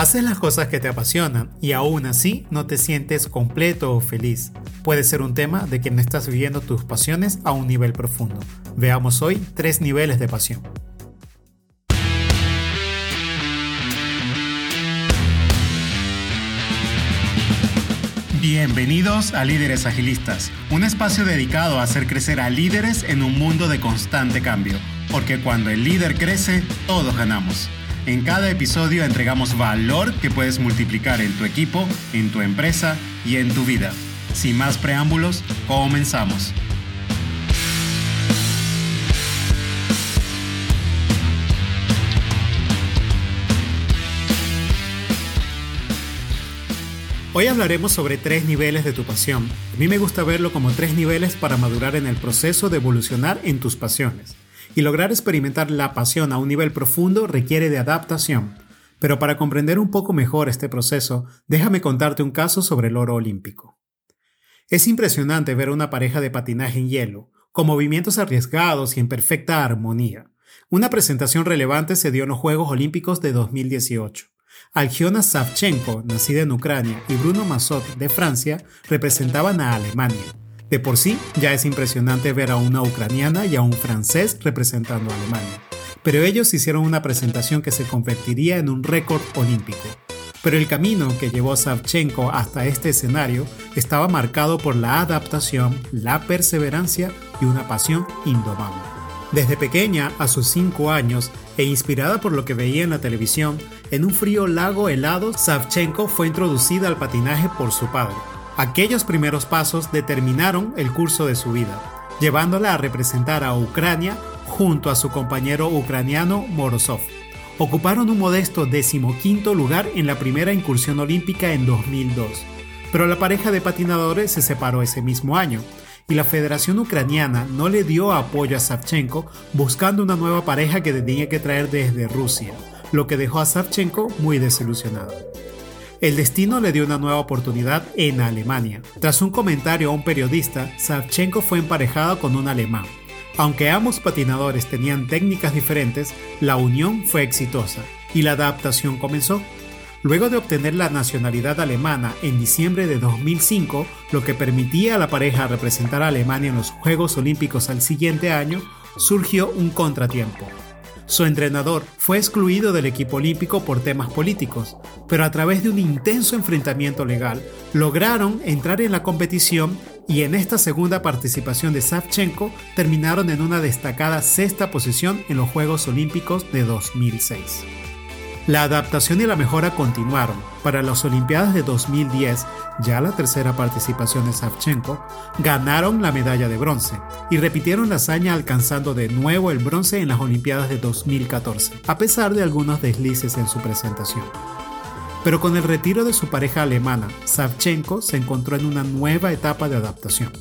Haces las cosas que te apasionan y aún así no te sientes completo o feliz. Puede ser un tema de que no estás viviendo tus pasiones a un nivel profundo. Veamos hoy tres niveles de pasión. Bienvenidos a Líderes Agilistas, un espacio dedicado a hacer crecer a líderes en un mundo de constante cambio, porque cuando el líder crece, todos ganamos. En cada episodio entregamos valor que puedes multiplicar en tu equipo, en tu empresa y en tu vida. Sin más preámbulos, comenzamos. Hoy hablaremos sobre tres niveles de tu pasión. A mí me gusta verlo como tres niveles para madurar en el proceso de evolucionar en tus pasiones y lograr experimentar la pasión a un nivel profundo requiere de adaptación. Pero para comprender un poco mejor este proceso, déjame contarte un caso sobre el oro olímpico. Es impresionante ver una pareja de patinaje en hielo, con movimientos arriesgados y en perfecta armonía. Una presentación relevante se dio en los Juegos Olímpicos de 2018. Algiona Savchenko, nacida en Ucrania, y Bruno Massot, de Francia, representaban a Alemania. De por sí, ya es impresionante ver a una ucraniana y a un francés representando a Alemania. Pero ellos hicieron una presentación que se convertiría en un récord olímpico. Pero el camino que llevó Savchenko hasta este escenario estaba marcado por la adaptación, la perseverancia y una pasión indomable. Desde pequeña, a sus 5 años, e inspirada por lo que veía en la televisión, en un frío lago helado, Savchenko fue introducida al patinaje por su padre. Aquellos primeros pasos determinaron el curso de su vida, llevándola a representar a Ucrania junto a su compañero ucraniano Morozov. Ocuparon un modesto decimoquinto lugar en la primera incursión olímpica en 2002, pero la pareja de patinadores se separó ese mismo año y la Federación Ucraniana no le dio apoyo a Savchenko buscando una nueva pareja que tenía que traer desde Rusia, lo que dejó a Savchenko muy desilusionado. El destino le dio una nueva oportunidad en Alemania. Tras un comentario a un periodista, Savchenko fue emparejada con un alemán. Aunque ambos patinadores tenían técnicas diferentes, la unión fue exitosa y la adaptación comenzó. Luego de obtener la nacionalidad alemana en diciembre de 2005, lo que permitía a la pareja representar a Alemania en los Juegos Olímpicos al siguiente año, surgió un contratiempo. Su entrenador fue excluido del equipo olímpico por temas políticos, pero a través de un intenso enfrentamiento legal lograron entrar en la competición y en esta segunda participación de Savchenko terminaron en una destacada sexta posición en los Juegos Olímpicos de 2006. La adaptación y la mejora continuaron. Para las Olimpiadas de 2010, ya la tercera participación de Savchenko, ganaron la medalla de bronce y repitieron la hazaña alcanzando de nuevo el bronce en las Olimpiadas de 2014, a pesar de algunos deslices en su presentación. Pero con el retiro de su pareja alemana, Savchenko se encontró en una nueva etapa de adaptación.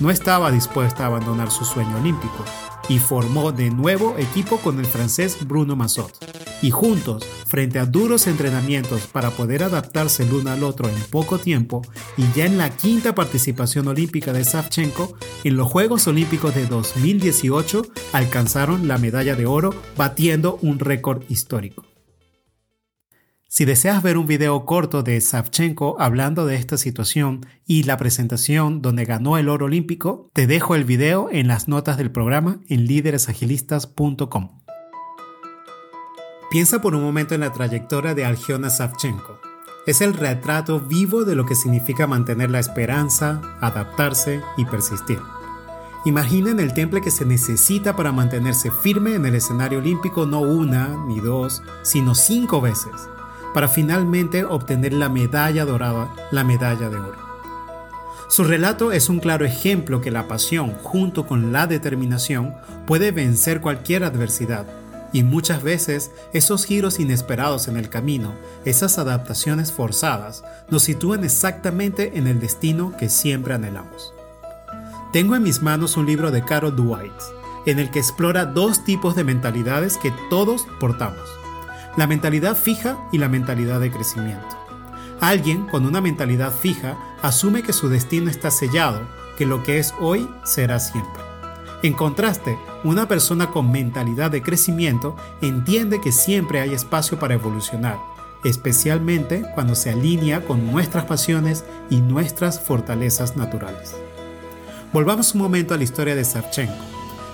No estaba dispuesta a abandonar su sueño olímpico y formó de nuevo equipo con el francés Bruno Massot y juntos, frente a duros entrenamientos para poder adaptarse el uno al otro en poco tiempo, y ya en la quinta participación olímpica de Savchenko, en los Juegos Olímpicos de 2018 alcanzaron la medalla de oro batiendo un récord histórico. Si deseas ver un video corto de Savchenko hablando de esta situación y la presentación donde ganó el oro olímpico, te dejo el video en las notas del programa en líderesagilistas.com. Piensa por un momento en la trayectoria de Algiona Savchenko. Es el retrato vivo de lo que significa mantener la esperanza, adaptarse y persistir. Imaginen el temple que se necesita para mantenerse firme en el escenario olímpico no una ni dos, sino cinco veces, para finalmente obtener la medalla dorada, la medalla de oro. Su relato es un claro ejemplo que la pasión, junto con la determinación, puede vencer cualquier adversidad y muchas veces esos giros inesperados en el camino, esas adaptaciones forzadas, nos sitúan exactamente en el destino que siempre anhelamos. Tengo en mis manos un libro de Carol Dwight, en el que explora dos tipos de mentalidades que todos portamos. La mentalidad fija y la mentalidad de crecimiento. Alguien con una mentalidad fija asume que su destino está sellado, que lo que es hoy será siempre. En contraste, una persona con mentalidad de crecimiento entiende que siempre hay espacio para evolucionar, especialmente cuando se alinea con nuestras pasiones y nuestras fortalezas naturales. Volvamos un momento a la historia de Savchenko.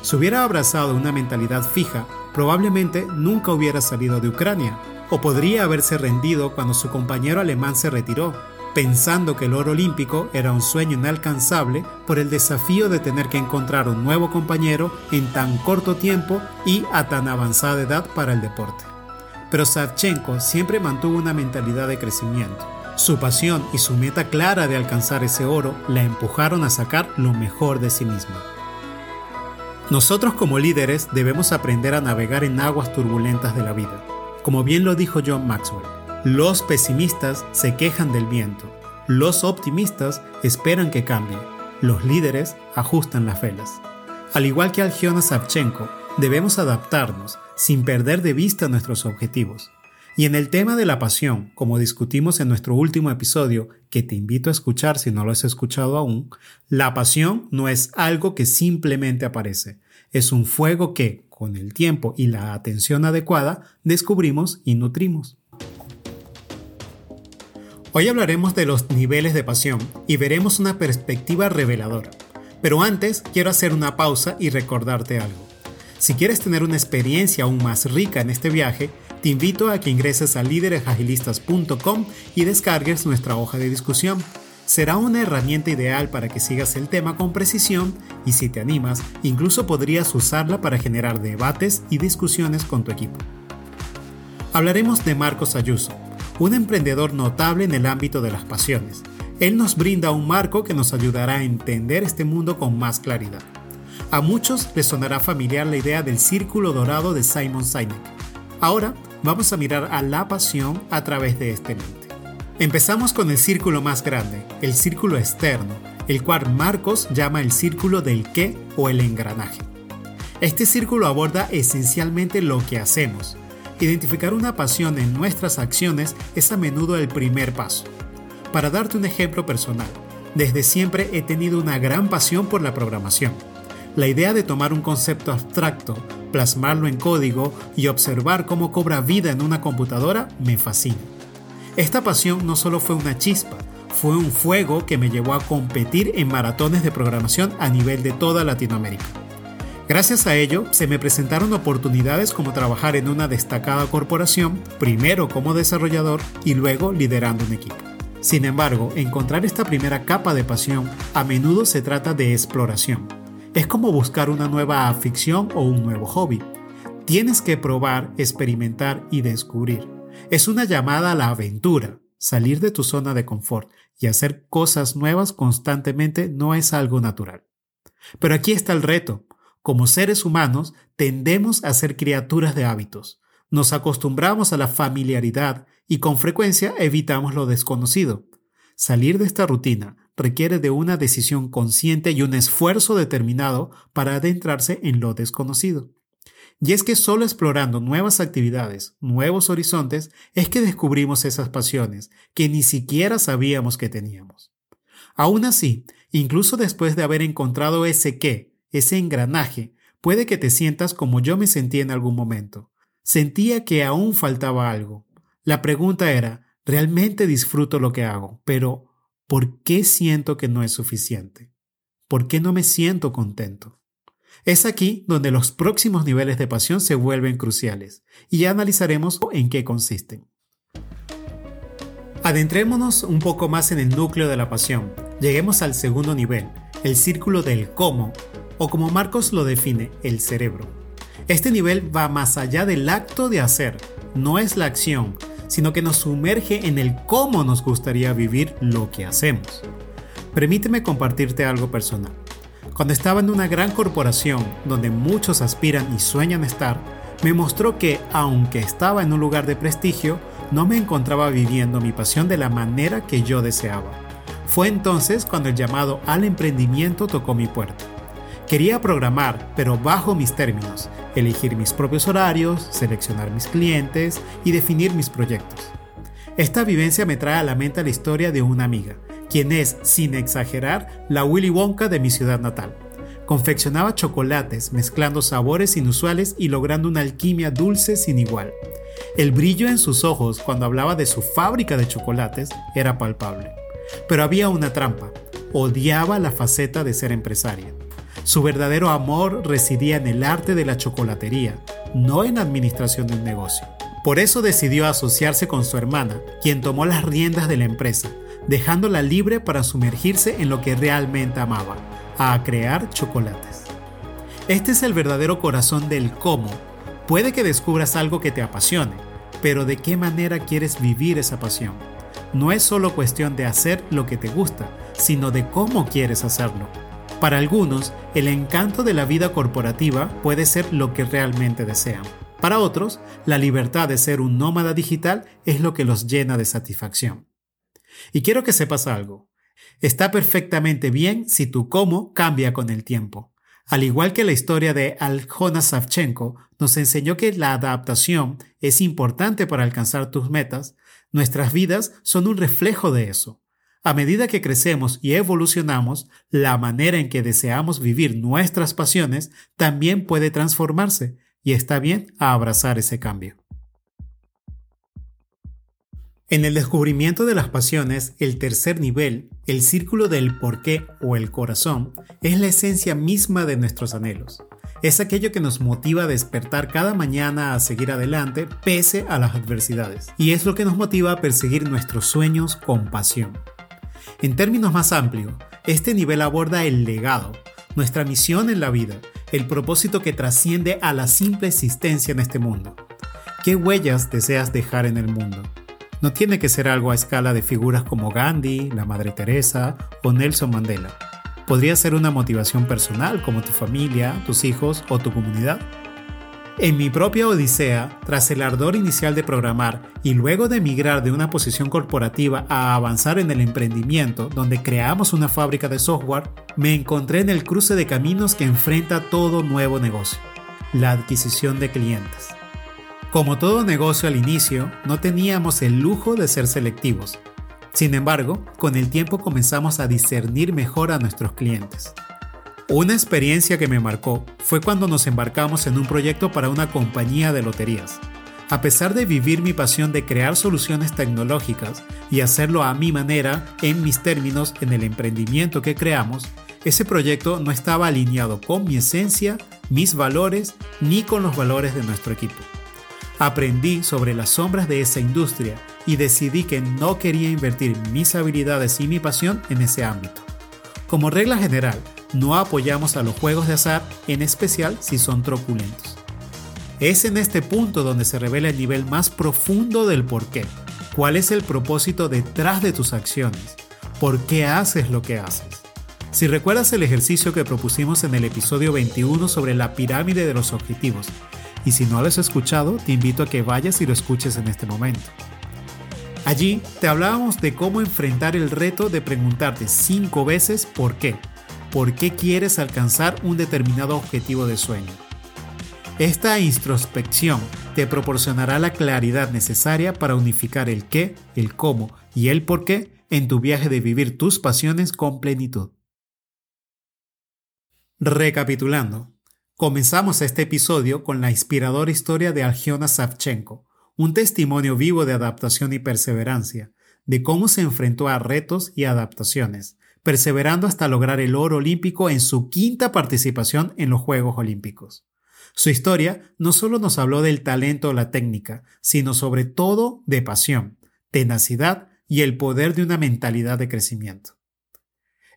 Si hubiera abrazado una mentalidad fija, probablemente nunca hubiera salido de Ucrania, o podría haberse rendido cuando su compañero alemán se retiró, pensando que el oro olímpico era un sueño inalcanzable por el desafío de tener que encontrar un nuevo compañero en tan corto tiempo y a tan avanzada edad para el deporte. Pero Savchenko siempre mantuvo una mentalidad de crecimiento su pasión y su meta clara de alcanzar ese oro la empujaron a sacar lo mejor de sí misma. Nosotros como líderes debemos aprender a navegar en aguas turbulentas de la vida. Como bien lo dijo John Maxwell, los pesimistas se quejan del viento, los optimistas esperan que cambie, los líderes ajustan las velas. Al igual que Algiona Savchenko, debemos adaptarnos sin perder de vista nuestros objetivos. Y en el tema de la pasión, como discutimos en nuestro último episodio, que te invito a escuchar si no lo has escuchado aún, la pasión no es algo que simplemente aparece, es un fuego que, con el tiempo y la atención adecuada, descubrimos y nutrimos. Hoy hablaremos de los niveles de pasión y veremos una perspectiva reveladora. Pero antes quiero hacer una pausa y recordarte algo. Si quieres tener una experiencia aún más rica en este viaje, te invito a que ingreses a líderesagilistas.com y descargues nuestra hoja de discusión. Será una herramienta ideal para que sigas el tema con precisión y si te animas, incluso podrías usarla para generar debates y discusiones con tu equipo. Hablaremos de Marcos Ayuso, un emprendedor notable en el ámbito de las pasiones. Él nos brinda un marco que nos ayudará a entender este mundo con más claridad. A muchos les sonará familiar la idea del círculo dorado de Simon Sinek. Ahora vamos a mirar a la pasión a través de este lente. Empezamos con el círculo más grande, el círculo externo, el cual Marcos llama el círculo del qué o el engranaje. Este círculo aborda esencialmente lo que hacemos. Identificar una pasión en nuestras acciones es a menudo el primer paso. Para darte un ejemplo personal, desde siempre he tenido una gran pasión por la programación. La idea de tomar un concepto abstracto, plasmarlo en código y observar cómo cobra vida en una computadora me fascina. Esta pasión no solo fue una chispa, fue un fuego que me llevó a competir en maratones de programación a nivel de toda Latinoamérica. Gracias a ello, se me presentaron oportunidades como trabajar en una destacada corporación, primero como desarrollador y luego liderando un equipo. Sin embargo, encontrar esta primera capa de pasión a menudo se trata de exploración, es como buscar una nueva afición o un nuevo hobby. Tienes que probar, experimentar y descubrir. Es una llamada a la aventura. Salir de tu zona de confort y hacer cosas nuevas constantemente no es algo natural. Pero aquí está el reto. Como seres humanos tendemos a ser criaturas de hábitos. Nos acostumbramos a la familiaridad y con frecuencia evitamos lo desconocido. Salir de esta rutina requiere de una decisión consciente y un esfuerzo determinado para adentrarse en lo desconocido. Y es que solo explorando nuevas actividades, nuevos horizontes, es que descubrimos esas pasiones que ni siquiera sabíamos que teníamos. Aún así, incluso después de haber encontrado ese qué, ese engranaje, puede que te sientas como yo me sentí en algún momento. Sentía que aún faltaba algo. La pregunta era, Realmente disfruto lo que hago, pero ¿por qué siento que no es suficiente? ¿Por qué no me siento contento? Es aquí donde los próximos niveles de pasión se vuelven cruciales y ya analizaremos en qué consisten. Adentrémonos un poco más en el núcleo de la pasión. Lleguemos al segundo nivel, el círculo del cómo, o como Marcos lo define, el cerebro. Este nivel va más allá del acto de hacer, no es la acción, sino que nos sumerge en el cómo nos gustaría vivir lo que hacemos. Permíteme compartirte algo personal. Cuando estaba en una gran corporación donde muchos aspiran y sueñan estar, me mostró que, aunque estaba en un lugar de prestigio, no me encontraba viviendo mi pasión de la manera que yo deseaba. Fue entonces cuando el llamado al emprendimiento tocó mi puerta. Quería programar, pero bajo mis términos, elegir mis propios horarios, seleccionar mis clientes y definir mis proyectos. Esta vivencia me trae a la mente la historia de una amiga, quien es, sin exagerar, la Willy Wonka de mi ciudad natal. Confeccionaba chocolates mezclando sabores inusuales y logrando una alquimia dulce sin igual. El brillo en sus ojos cuando hablaba de su fábrica de chocolates era palpable. Pero había una trampa. Odiaba la faceta de ser empresaria. Su verdadero amor residía en el arte de la chocolatería, no en la administración de un negocio. Por eso decidió asociarse con su hermana, quien tomó las riendas de la empresa, dejándola libre para sumergirse en lo que realmente amaba, a crear chocolates. Este es el verdadero corazón del cómo. Puede que descubras algo que te apasione, pero ¿de qué manera quieres vivir esa pasión? No es solo cuestión de hacer lo que te gusta, sino de cómo quieres hacerlo. Para algunos, el encanto de la vida corporativa puede ser lo que realmente desean. Para otros, la libertad de ser un nómada digital es lo que los llena de satisfacción. Y quiero que sepas algo. Está perfectamente bien si tu cómo cambia con el tiempo. Al igual que la historia de Aljona Savchenko nos enseñó que la adaptación es importante para alcanzar tus metas, nuestras vidas son un reflejo de eso. A medida que crecemos y evolucionamos, la manera en que deseamos vivir nuestras pasiones también puede transformarse y está bien abrazar ese cambio. En el descubrimiento de las pasiones, el tercer nivel, el círculo del porqué o el corazón, es la esencia misma de nuestros anhelos. Es aquello que nos motiva a despertar cada mañana a seguir adelante pese a las adversidades. Y es lo que nos motiva a perseguir nuestros sueños con pasión. En términos más amplios, este nivel aborda el legado, nuestra misión en la vida, el propósito que trasciende a la simple existencia en este mundo. ¿Qué huellas deseas dejar en el mundo? No tiene que ser algo a escala de figuras como Gandhi, la Madre Teresa o Nelson Mandela. Podría ser una motivación personal como tu familia, tus hijos o tu comunidad. En mi propia odisea, tras el ardor inicial de programar y luego de migrar de una posición corporativa a avanzar en el emprendimiento donde creamos una fábrica de software, me encontré en el cruce de caminos que enfrenta todo nuevo negocio, la adquisición de clientes. Como todo negocio al inicio, no teníamos el lujo de ser selectivos. Sin embargo, con el tiempo comenzamos a discernir mejor a nuestros clientes. Una experiencia que me marcó fue cuando nos embarcamos en un proyecto para una compañía de loterías. A pesar de vivir mi pasión de crear soluciones tecnológicas y hacerlo a mi manera, en mis términos, en el emprendimiento que creamos, ese proyecto no estaba alineado con mi esencia, mis valores, ni con los valores de nuestro equipo. Aprendí sobre las sombras de esa industria y decidí que no quería invertir mis habilidades y mi pasión en ese ámbito. Como regla general, no apoyamos a los juegos de azar, en especial si son truculentos. Es en este punto donde se revela el nivel más profundo del por qué. ¿Cuál es el propósito detrás de tus acciones? ¿Por qué haces lo que haces? Si recuerdas el ejercicio que propusimos en el episodio 21 sobre la pirámide de los objetivos, y si no lo has escuchado, te invito a que vayas y lo escuches en este momento. Allí te hablábamos de cómo enfrentar el reto de preguntarte cinco veces por qué por qué quieres alcanzar un determinado objetivo de sueño. Esta introspección te proporcionará la claridad necesaria para unificar el qué, el cómo y el por qué en tu viaje de vivir tus pasiones con plenitud. Recapitulando, comenzamos este episodio con la inspiradora historia de Algiona Savchenko, un testimonio vivo de adaptación y perseverancia, de cómo se enfrentó a retos y adaptaciones, perseverando hasta lograr el oro olímpico en su quinta participación en los Juegos Olímpicos. Su historia no solo nos habló del talento o la técnica, sino sobre todo de pasión, tenacidad y el poder de una mentalidad de crecimiento.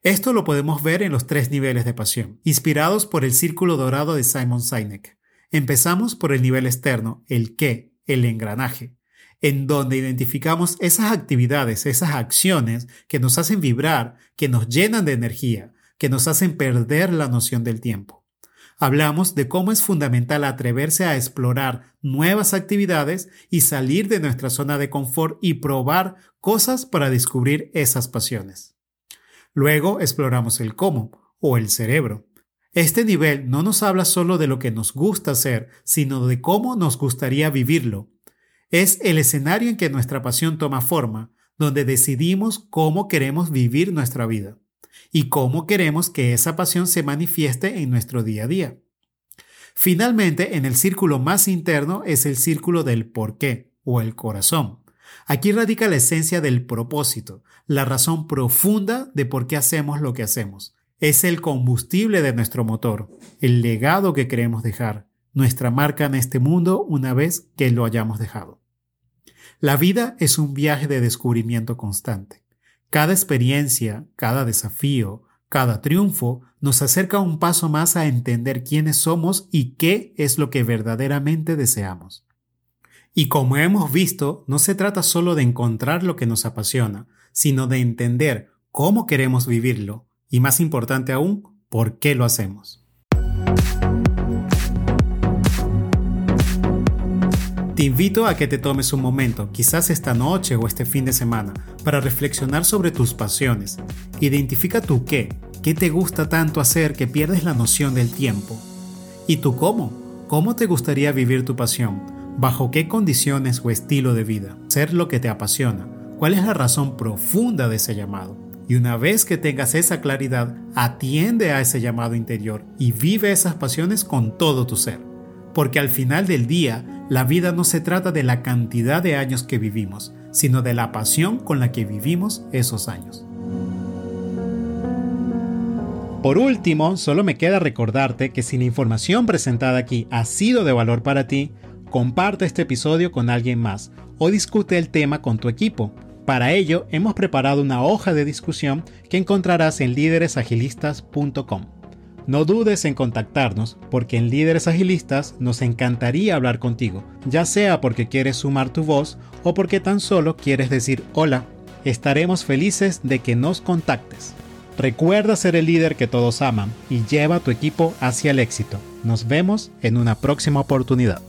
Esto lo podemos ver en los tres niveles de pasión, inspirados por el círculo dorado de Simon Sinek. Empezamos por el nivel externo, el qué, el engranaje, en donde identificamos esas actividades, esas acciones que nos hacen vibrar, que nos llenan de energía, que nos hacen perder la noción del tiempo. Hablamos de cómo es fundamental atreverse a explorar nuevas actividades y salir de nuestra zona de confort y probar cosas para descubrir esas pasiones. Luego exploramos el cómo o el cerebro. Este nivel no nos habla solo de lo que nos gusta hacer, sino de cómo nos gustaría vivirlo, es el escenario en que nuestra pasión toma forma, donde decidimos cómo queremos vivir nuestra vida y cómo queremos que esa pasión se manifieste en nuestro día a día. Finalmente, en el círculo más interno es el círculo del por qué o el corazón. Aquí radica la esencia del propósito, la razón profunda de por qué hacemos lo que hacemos. Es el combustible de nuestro motor, el legado que queremos dejar, nuestra marca en este mundo una vez que lo hayamos dejado. La vida es un viaje de descubrimiento constante. Cada experiencia, cada desafío, cada triunfo nos acerca un paso más a entender quiénes somos y qué es lo que verdaderamente deseamos. Y como hemos visto, no se trata solo de encontrar lo que nos apasiona, sino de entender cómo queremos vivirlo y más importante aún, por qué lo hacemos. Te invito a que te tomes un momento, quizás esta noche o este fin de semana, para reflexionar sobre tus pasiones. Identifica tu qué, qué te gusta tanto hacer que pierdes la noción del tiempo. ¿Y tú cómo? ¿Cómo te gustaría vivir tu pasión? ¿Bajo qué condiciones o estilo de vida? Ser lo que te apasiona. ¿Cuál es la razón profunda de ese llamado? Y una vez que tengas esa claridad, atiende a ese llamado interior y vive esas pasiones con todo tu ser. Porque al final del día, la vida no se trata de la cantidad de años que vivimos, sino de la pasión con la que vivimos esos años. Por último, solo me queda recordarte que si la información presentada aquí ha sido de valor para ti, comparte este episodio con alguien más o discute el tema con tu equipo. Para ello, hemos preparado una hoja de discusión que encontrarás en líderesagilistas.com. No dudes en contactarnos porque en Líderes Agilistas nos encantaría hablar contigo, ya sea porque quieres sumar tu voz o porque tan solo quieres decir hola. Estaremos felices de que nos contactes. Recuerda ser el líder que todos aman y lleva a tu equipo hacia el éxito. Nos vemos en una próxima oportunidad.